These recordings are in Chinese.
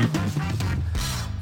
Mm-hmm.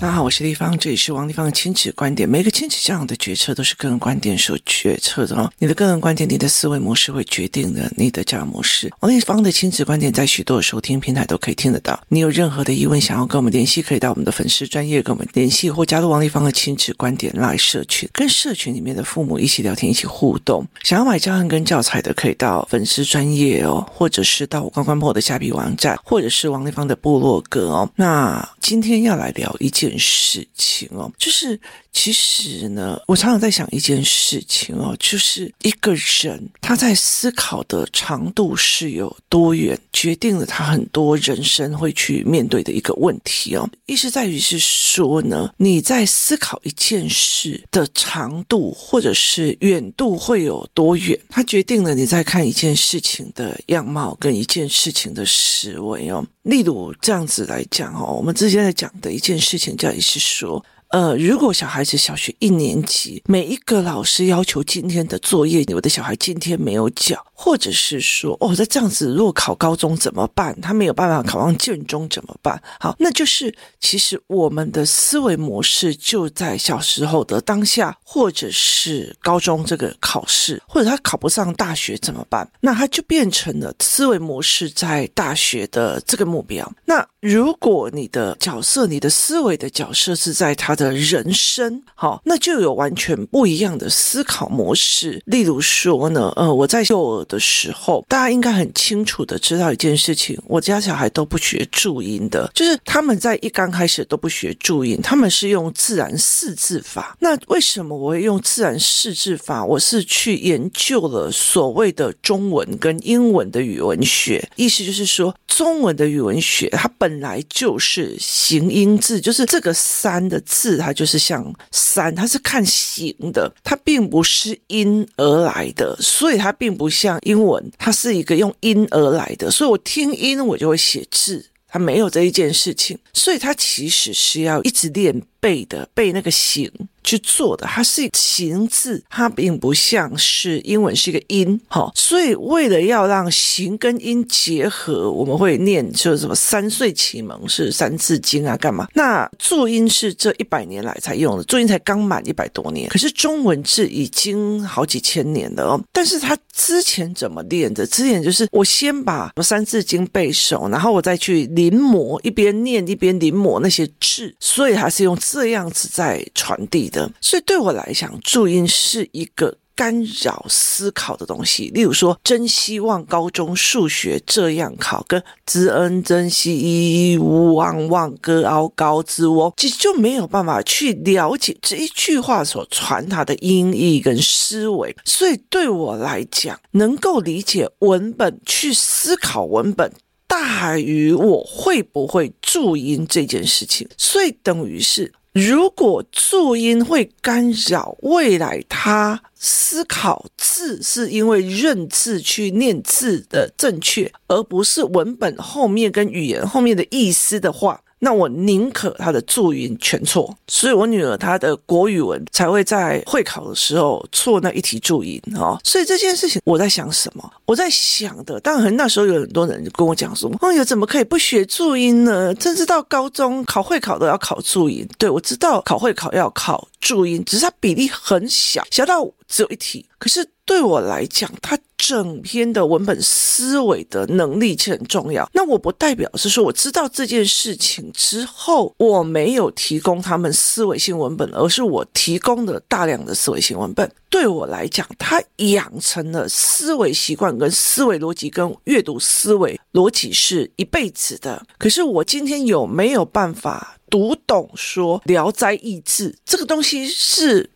大家好，我是丽芳，这里是王丽芳的亲子观点。每个亲子这样的决策都是个人观点所决策的哦。你的个人观点，你的思维模式会决定的你的教养模式。王丽芳的亲子观点在许多的收听平台都可以听得到。你有任何的疑问想要跟我们联系，可以到我们的粉丝专业跟我们联系，或加入王丽芳的亲子观点来社群，跟社群里面的父母一起聊天，一起互动。想要买教案跟教材的，可以到粉丝专业哦，或者是到我关关破的虾皮网站，或者是王丽芳的部落格哦。那今天要来聊一件。件事情哦，就是其实呢，我常常在想一件事情哦，就是一个人他在思考的长度是有多远，决定了他很多人生会去面对的一个问题哦。意思在于是说呢，你在思考一件事的长度或者是远度会有多远，它决定了你在看一件事情的样貌跟一件事情的思维哦。例如这样子来讲哦，我们之前在讲的一件事情，叫也是说。呃，如果小孩子小学一年级，每一个老师要求今天的作业，我的小孩今天没有交，或者是说，哦，在这样子，如果考高中怎么办？他没有办法考上建中怎么办？好，那就是其实我们的思维模式就在小时候的当下，或者是高中这个考试，或者他考不上大学怎么办？那他就变成了思维模式在大学的这个目标。那如果你的角色，你的思维的角色是在他的人生，好，那就有完全不一样的思考模式。例如说呢，呃，我在幼儿的时候，大家应该很清楚的知道一件事情，我家小孩都不学注音的，就是他们在一刚开始都不学注音，他们是用自然四字法。那为什么我会用自然四字法？我是去研究了所谓的中文跟英文的语文学，意思就是说，中文的语文学它本来就是形音字，就是这个“三”的字。字它就是像山，它是看形的，它并不是音而来的，所以它并不像英文，它是一个用音而来的，所以我听音我就会写字，它没有这一件事情，所以它其实是要一直练背的，背那个形。去做的，它是形字，它并不像是英文是一个音，好，所以为了要让形跟音结合，我们会念就是什么三岁启蒙是三字经啊，干嘛？那注音是这一百年来才用的，注音才刚满一百多年，可是中文字已经好几千年了哦。但是它之前怎么练的？之前就是我先把三字经背熟，然后我再去临摹，一边念一边临摹那些字，所以它是用这样子在传递的。所以对我来讲，注音是一个干扰思考的东西。例如说，真希望高中数学这样考，跟知恩真希一旺旺歌傲高之窝，其实就没有办法去了解这一句话所传达的音译跟思维。所以对我来讲，能够理解文本，去思考文本，大于我会不会注音这件事情。所以等于是。如果注音会干扰未来他思考字，是因为认字去念字的正确，而不是文本后面跟语言后面的意思的话。那我宁可他的注音全错，所以我女儿她的国语文才会在会考的时候错那一题注音哦。所以这件事情我在想什么？我在想的，当然那时候有很多人跟我讲说：“哎呦，怎么可以不学注音呢？甚至到高中考会考都要考注音。”对，我知道考会考要考注音，只是它比例很小，小到只有一题。可是对我来讲，它。整篇的文本思维的能力是很重要。那我不代表是说我知道这件事情之后，我没有提供他们思维性文本，而是我提供的大量的思维性文本。对我来讲，他养成了思维习惯、跟思维逻辑、跟阅读思维逻辑是一辈子的。可是我今天有没有办法读懂说《聊斋异志》这个东西是？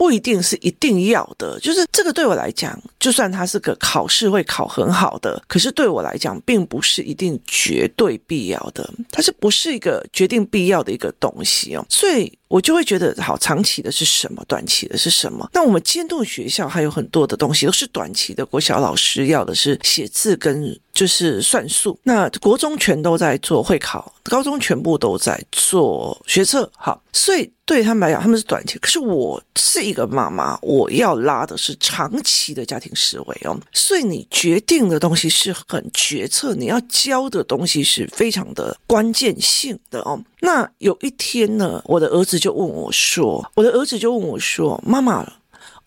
不一定是一定要的，就是这个对我来讲，就算它是个考试会考很好的，可是对我来讲，并不是一定绝对必要的，它是不是一个决定必要的一个东西哦？所以我就会觉得，好，长期的是什么，短期的是什么？那我们监督学校还有很多的东西都是短期的，国小老师要的是写字跟。就是算术，那国中全都在做会考，高中全部都在做学测，好，所以对他们来讲，他们是短期。可是我是一个妈妈，我要拉的是长期的家庭思维哦，所以你决定的东西是很决策，你要教的东西是非常的关键性的哦。那有一天呢，我的儿子就问我说：“我的儿子就问我说，妈妈。”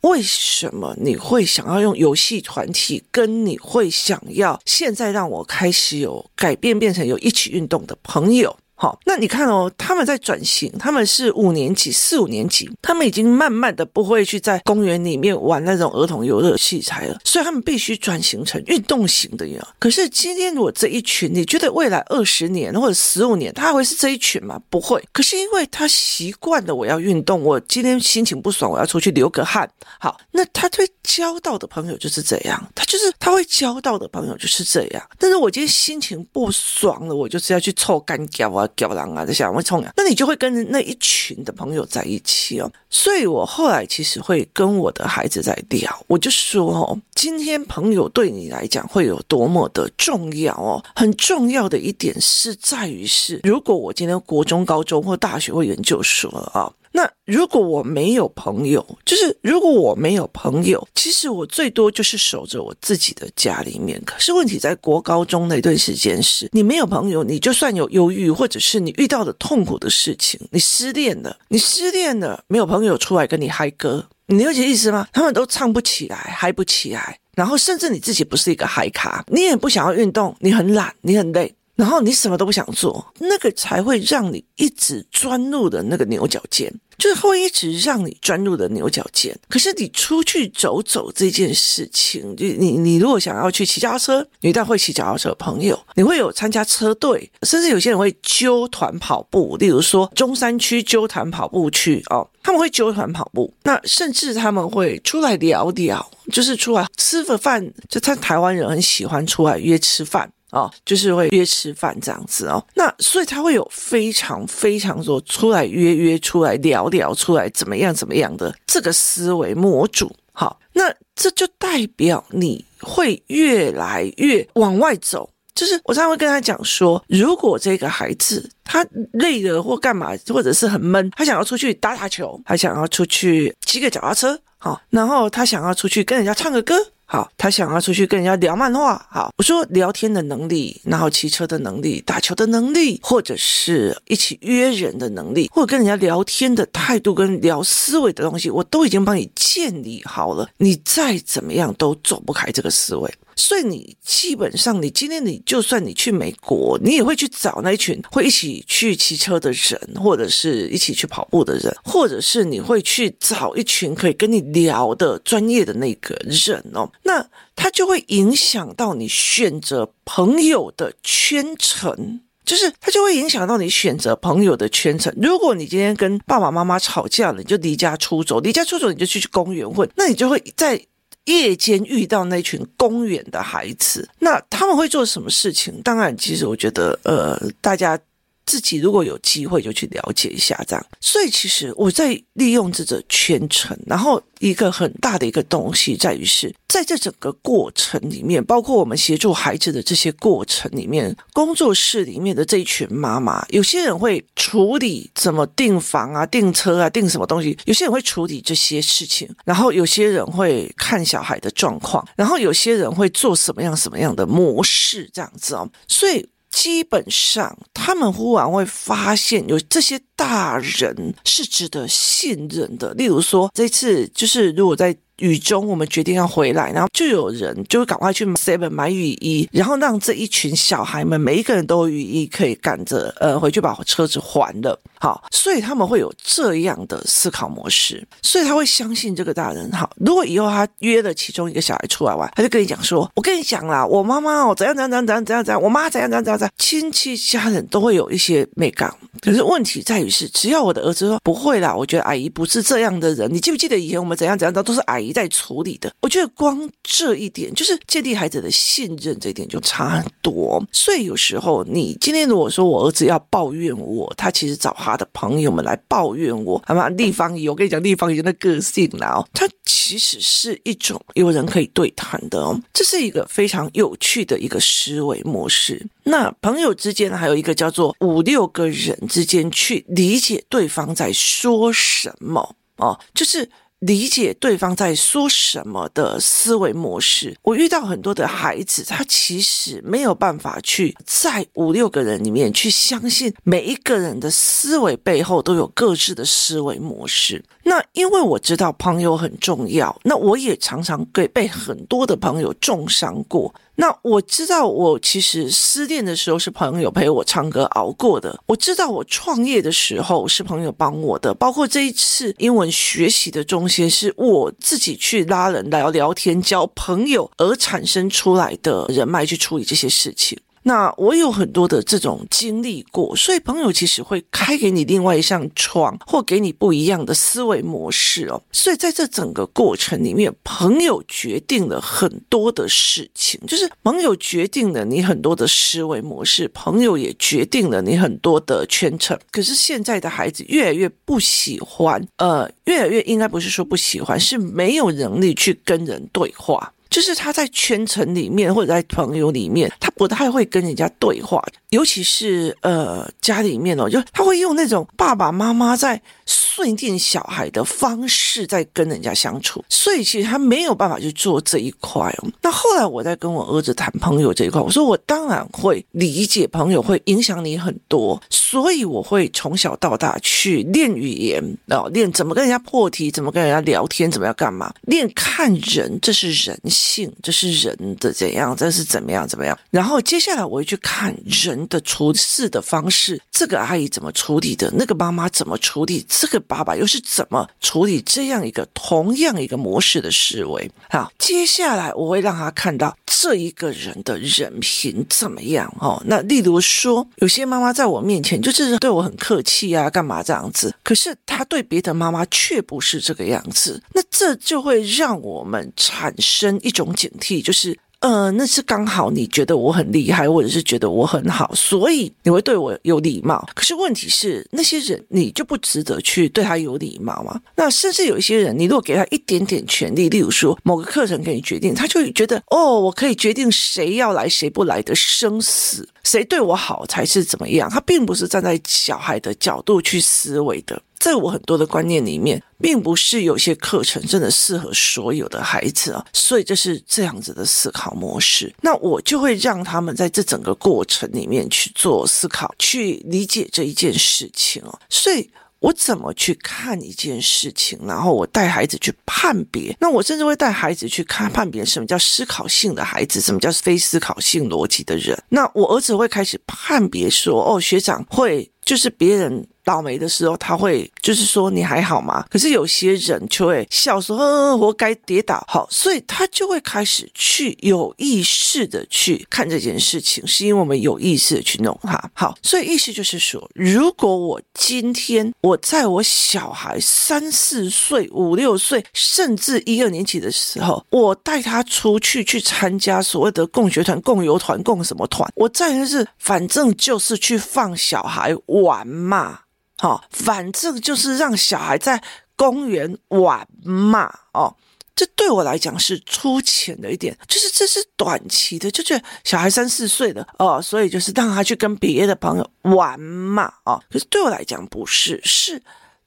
为什么你会想要用游戏团体？跟你会想要现在让我开始有改变，变成有一起运动的朋友？好，那你看哦，他们在转型，他们是五年级、四五年级，他们已经慢慢的不会去在公园里面玩那种儿童游乐器材了，所以他们必须转型成运动型的呀。可是今天我这一群，你觉得未来二十年或者十五年，他还会是这一群吗？不会。可是因为他习惯了我要运动，我今天心情不爽，我要出去流个汗。好，那他会交到的朋友就是这样，他就是他会交到的朋友就是这样。但是我今天心情不爽了，我就是要去凑干譙啊。屌狼啊，这想会冲啊，那你就会跟那一群的朋友在一起哦。所以我后来其实会跟我的孩子在聊，我就说哦，今天朋友对你来讲会有多么的重要哦。很重要的一点是在于是，如果我今天国中、高中或大学或研究所啊。那如果我没有朋友，就是如果我没有朋友，其实我最多就是守着我自己的家里面。可是问题在国高中那段时间是，你没有朋友，你就算有忧郁，或者是你遇到的痛苦的事情，你失恋了，你失恋了，没有朋友出来跟你嗨歌，你了解意思吗？他们都唱不起来，嗨不起来，然后甚至你自己不是一个嗨咖，你也不想要运动，你很懒，你很累。然后你什么都不想做，那个才会让你一直钻入的那个牛角尖，就是会一直让你钻入的牛角尖。可是你出去走走这件事情，就你你如果想要去骑脚踏车，你一旦会骑脚踏车的朋友，你会有参加车队，甚至有些人会揪团跑步，例如说中山区纠团跑步去哦，他们会揪团跑步，那甚至他们会出来聊聊，就是出来吃个饭，就他台湾人很喜欢出来约吃饭。哦，就是会约吃饭这样子哦，那所以他会有非常非常多出来约约出来聊聊出来怎么样怎么样的这个思维模组。好，那这就代表你会越来越往外走。就是我常常会跟他讲说，如果这个孩子他累了或干嘛，或者是很闷，他想要出去打打球，他想要出去骑个脚踏车，好，然后他想要出去跟人家唱个歌。好，他想要出去跟人家聊漫画。好，我说聊天的能力，然后骑车的能力，打球的能力，或者是一起约人的能力，或者跟人家聊天的态度跟聊思维的东西，我都已经帮你建立好了。你再怎么样都走不开这个思维。所以你基本上，你今天你就算你去美国，你也会去找那一群会一起去骑车的人，或者是一起去跑步的人，或者是你会去找一群可以跟你聊的专业的那个人哦。那他就会影响到你选择朋友的圈层，就是他就会影响到你选择朋友的圈层。如果你今天跟爸爸妈妈吵架了，你就离家出走，离家出走你就去去公园混，那你就会在。夜间遇到那群公园的孩子，那他们会做什么事情？当然，其实我觉得，呃，大家。自己如果有机会就去了解一下，这样。所以其实我在利用这个圈层，然后一个很大的一个东西在于是，在这整个过程里面，包括我们协助孩子的这些过程里面，工作室里面的这一群妈妈，有些人会处理怎么订房啊、订车啊、订什么东西，有些人会处理这些事情，然后有些人会看小孩的状况，然后有些人会做什么样什么样的模式这样子哦，所以。基本上，他们忽然会发现有这些大人是值得信任的。例如说，这次就是如果在。雨中，我们决定要回来，然后就有人就赶快去 Seven 买雨衣，然后让这一群小孩们每一个人都有雨衣可以赶着呃回去把车子还了。好，所以他们会有这样的思考模式，所以他会相信这个大人。好，如果以后他约了其中一个小孩出来玩，他就跟你讲说：“我跟你讲啦，我妈妈哦怎样怎样怎样怎样怎样，我妈怎样怎样怎样怎样。”亲戚家人都会有一些美感，可是问题在于是，只要我的儿子说不会啦，我觉得阿姨不是这样的人。你记不记得以前我们怎样怎样的都是阿姨在处理的？我觉得光这一点就是建立孩子的信任，这一点就差很多。所以有时候你今天如果说我儿子要抱怨我，他其实找他的朋友们来抱怨我，好吗？立方体，我跟你讲，立方体的个性啦哦，他其实是一种有人可以对谈的哦，这是一个非常有趣的一个思维模式。那朋友之间还有一个叫做五六个人之间去理解对方在说什么哦，就是。理解对方在说什么的思维模式，我遇到很多的孩子，他其实没有办法去在五六个人里面去相信每一个人的思维背后都有各自的思维模式。那因为我知道朋友很重要，那我也常常给被很多的朋友重伤过。那我知道，我其实失恋的时候是朋友陪我唱歌熬过的。我知道我创业的时候是朋友帮我的，包括这一次英文学习的中心是我自己去拉人聊聊天、交朋友而产生出来的人脉去处理这些事情。那我有很多的这种经历过，所以朋友其实会开给你另外一扇窗，或给你不一样的思维模式哦。所以在这整个过程里面，朋友决定了很多的事情，就是朋友决定了你很多的思维模式，朋友也决定了你很多的圈层。可是现在的孩子越来越不喜欢，呃，越来越应该不是说不喜欢，是没有能力去跟人对话。就是他在圈层里面或者在朋友里面，他不太会跟人家对话，尤其是呃家里面哦，就他会用那种爸爸妈妈在训练小孩的方式在跟人家相处，所以其实他没有办法去做这一块哦。那后来我在跟我儿子谈朋友这一块，我说我当然会理解朋友会影响你很多，所以我会从小到大去练语言哦，练怎么跟人家破题，怎么跟人家聊天，怎么样干嘛，练看人，这是人性。性，这是人的怎样，这是怎么样怎么样？然后接下来我会去看人的处事的方式，这个阿姨怎么处理的，那个妈妈怎么处理，这个爸爸又是怎么处理这样一个同样一个模式的思维。好，接下来我会让他看到这一个人的人品怎么样哦。那例如说，有些妈妈在我面前就是对我很客气啊，干嘛这样子？可是他对别的妈妈却不是这个样子，那这就会让我们产生一。一种警惕就是，呃，那是刚好你觉得我很厉害，或者是觉得我很好，所以你会对我有礼貌。可是问题是，那些人你就不值得去对他有礼貌吗？那甚至有一些人，你如果给他一点点权利，例如说某个课程给你决定，他就觉得哦，我可以决定谁要来谁不来的生死，谁对我好才是怎么样。他并不是站在小孩的角度去思维的。在我很多的观念里面，并不是有些课程真的适合所有的孩子啊，所以这是这样子的思考模式。那我就会让他们在这整个过程里面去做思考，去理解这一件事情哦。所以我怎么去看一件事情，然后我带孩子去判别。那我甚至会带孩子去看判别什么叫思考性的孩子，什么叫非思考性逻辑的人。那我儿子会开始判别说，哦，学长会就是别人。倒霉的时候，他会就是说你还好吗？可是有些人就会笑说，呵呵，活该跌倒。好，所以他就会开始去有意识的去看这件事情，是因为我们有意识的去弄它。好，所以意思就是说，如果我今天我在我小孩三四岁、五六岁，甚至一二年级的时候，我带他出去去参加所谓的共学团、共游团、共什么团，我在的是反正就是去放小孩玩嘛。好，反正就是让小孩在公园玩嘛，哦，这对我来讲是粗浅的一点，就是这是短期的，就是小孩三四岁的哦，所以就是让他去跟别的朋友玩嘛，哦，可是对我来讲不是，是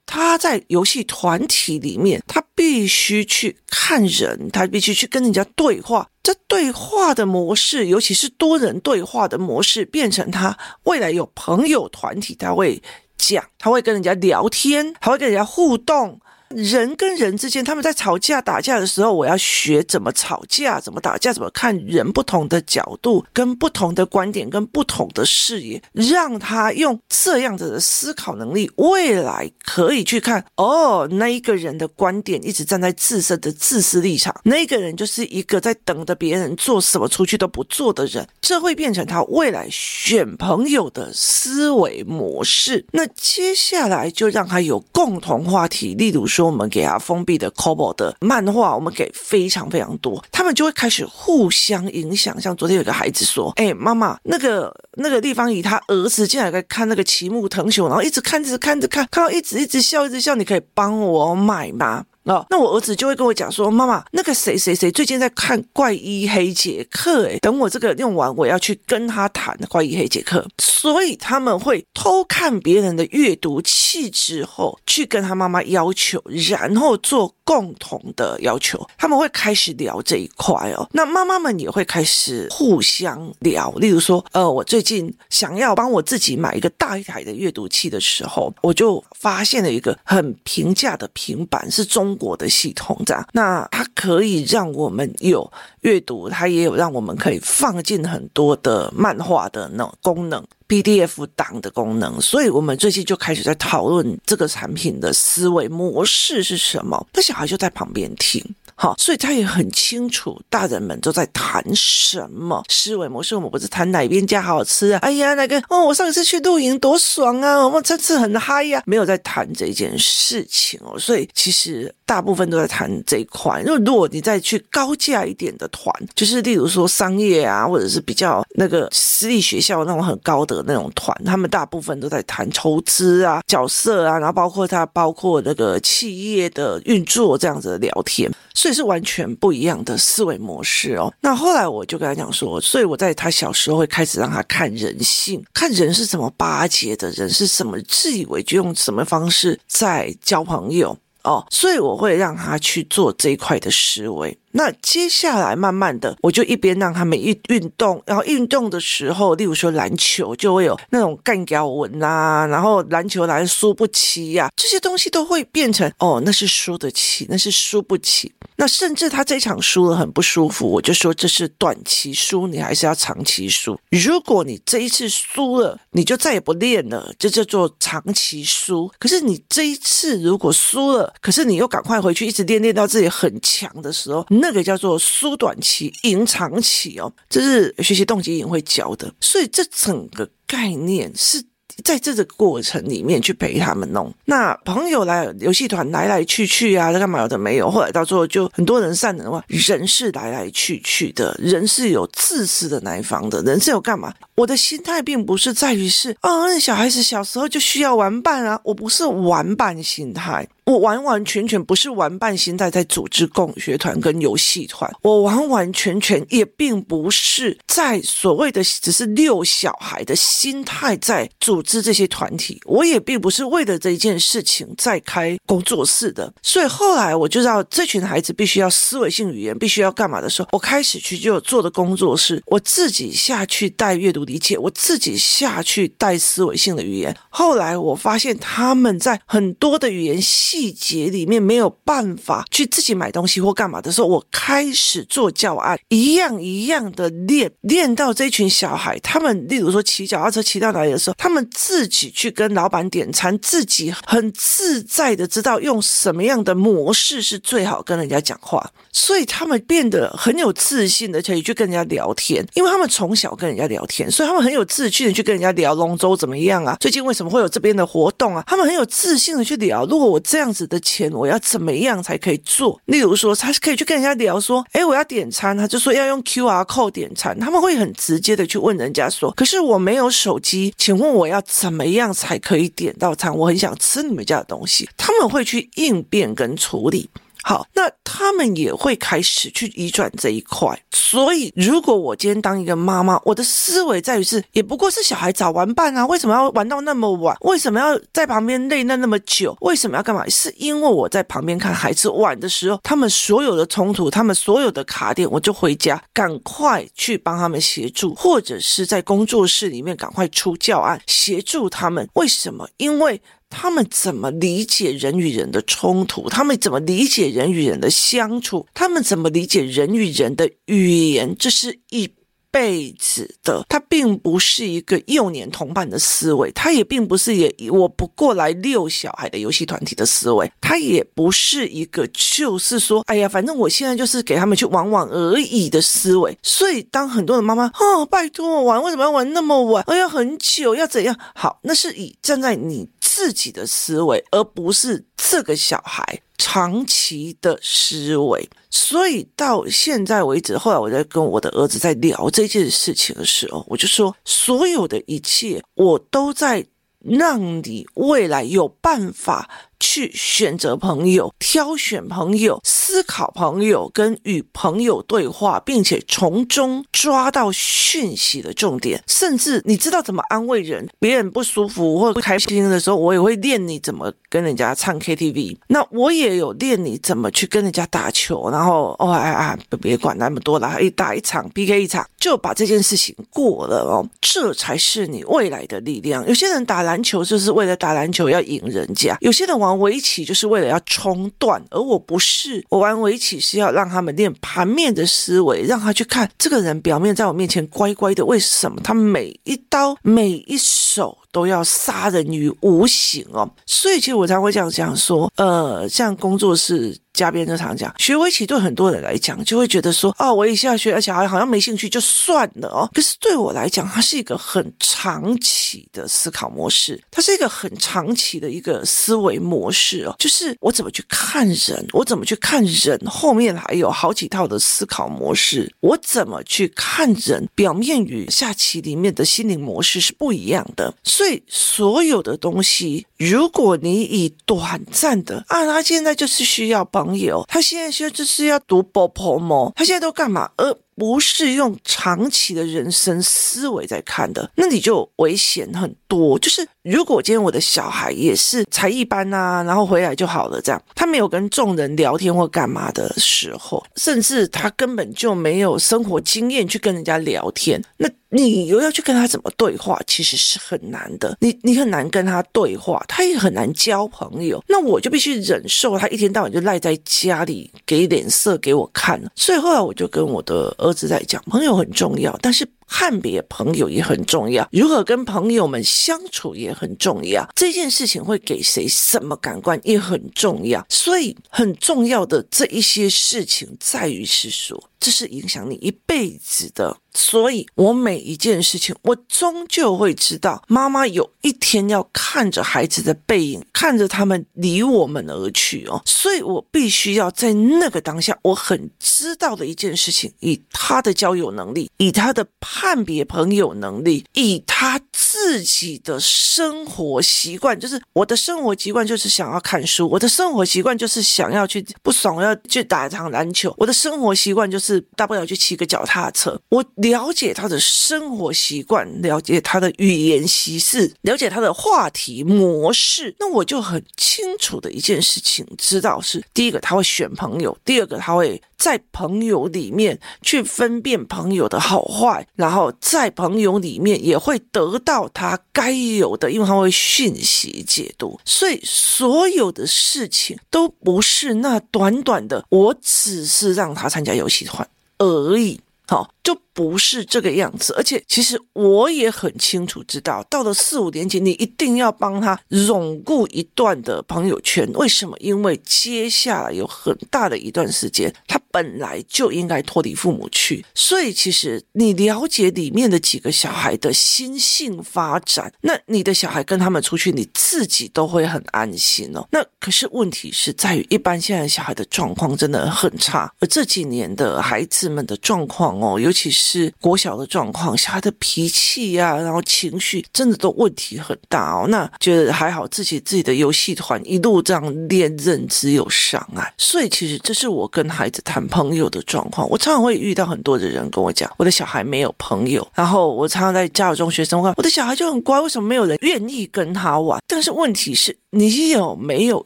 他在游戏团体里面，他必须去看人，他必须去跟人家对话，这对话的模式，尤其是多人对话的模式，变成他未来有朋友团体，他会。讲，他会跟人家聊天，还会跟人家互动，人跟人之间，他们在吵架打架的时候，我要学怎么吵架，怎么打架，怎么看人不同的角度，跟不同的观点，跟不同的视野，让他用这样子的思考能力，未来可以去看哦，那一个人的观点一直站在自身的自私立场，那个人就是一个在等着别人做什么出去都不做的人，这会变成他未来选朋友的思维模式。那接下来就让他有共同话题，例如说说我们给他封闭的 Kobo 的漫画，我们给非常非常多，他们就会开始互相影响。像昨天有个孩子说：“哎，妈妈，那个那个地方以他儿子进来在看那个齐木藤雄，然后一直看着看着看，看到一直一直笑一直笑，你可以帮我买吗？”哦，那我儿子就会跟我讲说：“妈妈，那个谁谁谁最近在看怪医黑杰克，诶，等我这个用完，我要去跟他谈怪医黑杰克。”所以他们会偷看别人的阅读器之后，去跟他妈妈要求，然后做共同的要求。他们会开始聊这一块哦。那妈妈们也会开始互相聊，例如说，呃，我最近想要帮我自己买一个大一台的阅读器的时候，我就发现了一个很平价的平板，是中。国的系统这样，那它可以让我们有阅读，它也有让我们可以放进很多的漫画的那种功能，PDF 档的功能。所以，我们最近就开始在讨论这个产品的思维模式是什么。那小孩就在旁边听。好，所以他也很清楚，大人们都在谈什么思维模式。我们不是谈哪边家好吃啊？哎呀，那个哦，我上一次去露营多爽啊！我们这次很嗨呀，没有在谈这件事情哦。所以其实大部分都在谈这一块。因为如果你再去高价一点的团，就是例如说商业啊，或者是比较那个私立学校那种很高的那种团，他们大部分都在谈投资啊、角色啊，然后包括他包括那个企业的运作这样子的聊天。所以是完全不一样的思维模式哦。那后来我就跟他讲说，所以我在他小时候会开始让他看人性，看人是怎么巴结的，人是什么自以为就用什么方式在交朋友哦。所以我会让他去做这一块的思维。那接下来慢慢的，我就一边让他们运运动，然后运动的时候，例如说篮球，就会有那种干掉文啊，然后篮球来输不起呀、这些东西都会变成哦，那是输得起，那是输不起。那甚至他这场输了很不舒服，我就说这是短期输，你还是要长期输。如果你这一次输了，你就再也不练了，这叫做长期输。可是你这一次如果输了，可是你又赶快回去一直练，练到自己很强的时候，那个叫做输短期赢长期哦，这是学习动机营会教的，所以这整个概念是。在这个过程里面去陪他们弄，那朋友来游戏团来来去去啊，干嘛有的没有，后来到最后就很多人散了的话，人是来来去去的，人是有自私的那一方的，人是有干嘛？我的心态并不是在于是啊，小孩子小时候就需要玩伴啊，我不是玩伴心态。我完完全全不是玩伴心态在组织共学团跟游戏团，我完完全全也并不是在所谓的只是遛小孩的心态在组织这些团体，我也并不是为了这一件事情在开工作室的。所以后来我就知道这群孩子必须要思维性语言，必须要干嘛的时候，我开始去就做的工作室，我自己下去带阅读理解，我自己下去带思维性的语言。后来我发现他们在很多的语言。细节里面没有办法去自己买东西或干嘛的时候，我开始做教案，一样一样的练，练到这群小孩，他们例如说骑脚踏车骑到哪里的时候，他们自己去跟老板点餐，自己很自在的知道用什么样的模式是最好跟人家讲话，所以他们变得很有自信的可以去跟人家聊天，因为他们从小跟人家聊天，所以他们很有自信的去跟人家聊龙舟怎么样啊？最近为什么会有这边的活动啊？他们很有自信的去聊，如果我这样。子的钱，我要怎么样才可以做？例如说，他是可以去跟人家聊说，哎，我要点餐，他就说要用 QR code 点餐，他们会很直接的去问人家说，可是我没有手机，请问我要怎么样才可以点到餐？我很想吃你们家的东西，他们会去应变跟处理。好，那他们也会开始去移转这一块。所以，如果我今天当一个妈妈，我的思维在于是，也不过是小孩找玩伴啊，为什么要玩到那么晚？为什么要在旁边累那那么久？为什么要干嘛？是因为我在旁边看孩子玩的时候，他们所有的冲突，他们所有的卡点，我就回家赶快去帮他们协助，或者是在工作室里面赶快出教案协助他们。为什么？因为他们怎么理解人与人的冲突？他们怎么理解人与人的相处？他们怎么理解人与人的语言？这是一。辈子的，他并不是一个幼年同伴的思维，他也并不是也我不过来遛小孩的游戏团体的思维，他也不是一个就是说，哎呀，反正我现在就是给他们去玩玩而已的思维。所以，当很多的妈妈哦，拜托我玩，为什么要玩那么晚？哎呀，很久要怎样？好，那是以站在你自己的思维，而不是这个小孩。长期的思维，所以到现在为止，后来我在跟我的儿子在聊这件事情的时候，我就说，所有的一切，我都在让你未来有办法。去选择朋友，挑选朋友，思考朋友，跟与朋友对话，并且从中抓到讯息的重点。甚至你知道怎么安慰人，别人不舒服或不开心的时候，我也会练你怎么跟人家唱 KTV。那我也有练你怎么去跟人家打球，然后哦哎哎，别管那么多了，一打一场 PK 一场，就把这件事情过了哦。这才是你未来的力量。有些人打篮球就是为了打篮球要赢人家，有些人玩。玩围棋就是为了要冲断，而我不是。我玩围棋是要让他们练盘面的思维，让他去看这个人表面在我面前乖乖的，为什么他每一刀每一手都要杀人于无形哦？所以其实我才会这样讲说，呃，像工作室。嘉宾就常讲，学围棋对很多人来讲，就会觉得说，哦，我一下学，而且还好像没兴趣，就算了哦。可是对我来讲，它是一个很长期的思考模式，它是一个很长期的一个思维模式哦。就是我怎么去看人，我怎么去看人，后面还有好几套的思考模式。我怎么去看人，表面与下棋里面的心灵模式是不一样的。所以所有的东西，如果你以短暂的啊，他现在就是需要帮。朋友，他现在说这是要读波波吗？他现在都干嘛？呃。不是用长期的人生思维在看的，那你就危险很多。就是如果今天我的小孩也是才艺班啊，然后回来就好了，这样他没有跟众人聊天或干嘛的时候，甚至他根本就没有生活经验去跟人家聊天，那你又要去跟他怎么对话，其实是很难的。你你很难跟他对话，他也很难交朋友。那我就必须忍受他一天到晚就赖在家里给脸色给我看。所以后来我就跟我的。儿子在讲，朋友很重要，但是判别朋友也很重要，如何跟朋友们相处也很重要。这件事情会给谁什么感官也很重要，所以很重要的这一些事情在于是说。这是影响你一辈子的，所以我每一件事情，我终究会知道，妈妈有一天要看着孩子的背影，看着他们离我们而去哦，所以我必须要在那个当下，我很知道的一件事情，以他的交友能力，以他的判别朋友能力，以他自己的生活习惯，就是我的生活习惯就是想要看书，我的生活习惯就是想要去不爽，要去打一场篮球，我的生活习惯就。是大不了去骑个脚踏车。我了解他的生活习惯，了解他的语言习事，了解他的话题模式。那我就很清楚的一件事情，知道是第一个他会选朋友，第二个他会在朋友里面去分辨朋友的好坏，然后在朋友里面也会得到他该有的，因为他会讯息解读。所以所有的事情都不是那短短的，我只是让他参加游戏团而已，好，就。不是这个样子，而且其实我也很清楚知道，到了四五年级，你一定要帮他巩固一段的朋友圈。为什么？因为接下来有很大的一段时间，他本来就应该脱离父母去。所以，其实你了解里面的几个小孩的心性发展，那你的小孩跟他们出去，你自己都会很安心哦。那可是问题是在于，一般现在小孩的状况真的很差，而这几年的孩子们的状况哦，尤其是。是国小的状况，小孩的脾气呀、然后情绪真的都问题很大哦。那觉得还好，自己自己的游戏团一路这样练，认知有障碍。所以其实这是我跟孩子谈朋友的状况。我常常会遇到很多的人跟我讲，我的小孩没有朋友。然后我常常在家有中学生问，我的小孩就很乖，为什么没有人愿意跟他玩？但是问题是。你有没有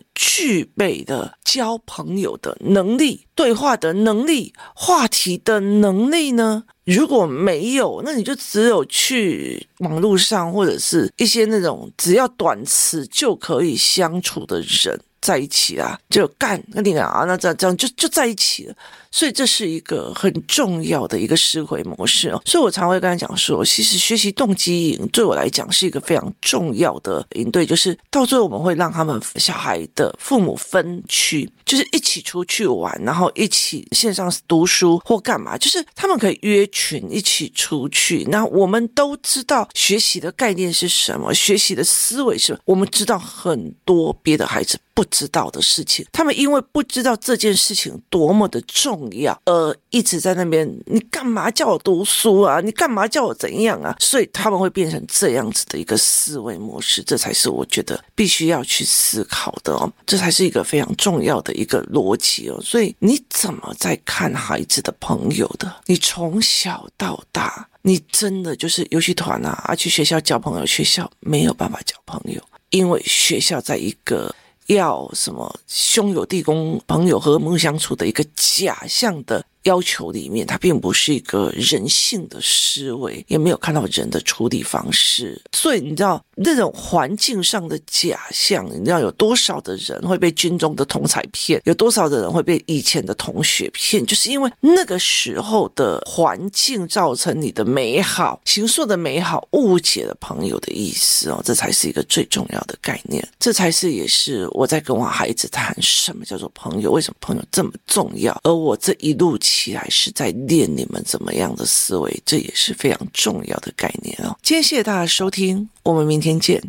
具备的交朋友的能力、对话的能力、话题的能力呢？如果没有，那你就只有去网络上或者是一些那种只要短词就可以相处的人。在一起啊，就干那你啊，那这样这样就就在一起了。所以这是一个很重要的一个思维模式哦。所以我常会跟他讲说，其实学习动机营对我来讲是一个非常重要的营队，就是到最后我们会让他们小孩的父母分区，就是一起出去玩，然后一起线上读书或干嘛，就是他们可以约群一起出去。那我们都知道学习的概念是什么，学习的思维是什么，我们知道很多别的孩子不知道的事情，他们因为不知道这件事情多么的重要，而一直在那边，你干嘛叫我读书啊？你干嘛叫我怎样啊？所以他们会变成这样子的一个思维模式，这才是我觉得必须要去思考的哦，这才是一个非常重要的一个逻辑哦。所以你怎么在看孩子的朋友的？你从小到大，你真的就是游戏团啊，啊，去学校交朋友，学校没有办法交朋友，因为学校在一个。要什么兄友弟恭、朋友和睦相处的一个假象的要求里面，它并不是一个人性的思维，也没有看到人的处理方式。所以你知道那种环境上的假象，你知道有多少的人会被军中的同才骗，有多少的人会被以前的同学骗，就是因为那个时候的环境造成你的美好、形塑的美好，误解了朋友的意思哦，这才是一个最重要的概念，这才是也是我在跟我孩子谈什么叫做朋友，为什么朋友这么重要，而我这一路。起来是在练你们怎么样的思维，这也是非常重要的概念哦。今天谢谢大家收听，我们明天见。